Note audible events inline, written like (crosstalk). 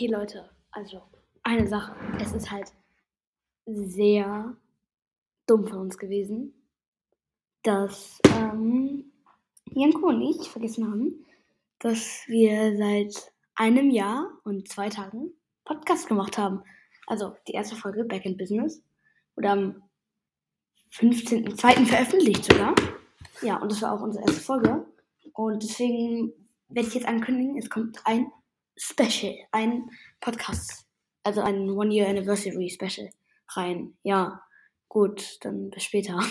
Okay, Leute, also eine Sache. Es ist halt sehr dumm von uns gewesen, dass ähm, Janko und ich vergessen haben, dass wir seit einem Jahr und zwei Tagen Podcast gemacht haben. Also die erste Folge Back in Business wurde am 15.02. veröffentlicht sogar. Ja, und das war auch unsere erste Folge. Und deswegen werde ich jetzt ankündigen, es kommt ein Special, ein Podcast, also ein One-Year Anniversary Special rein. Ja, gut, dann bis später. (laughs)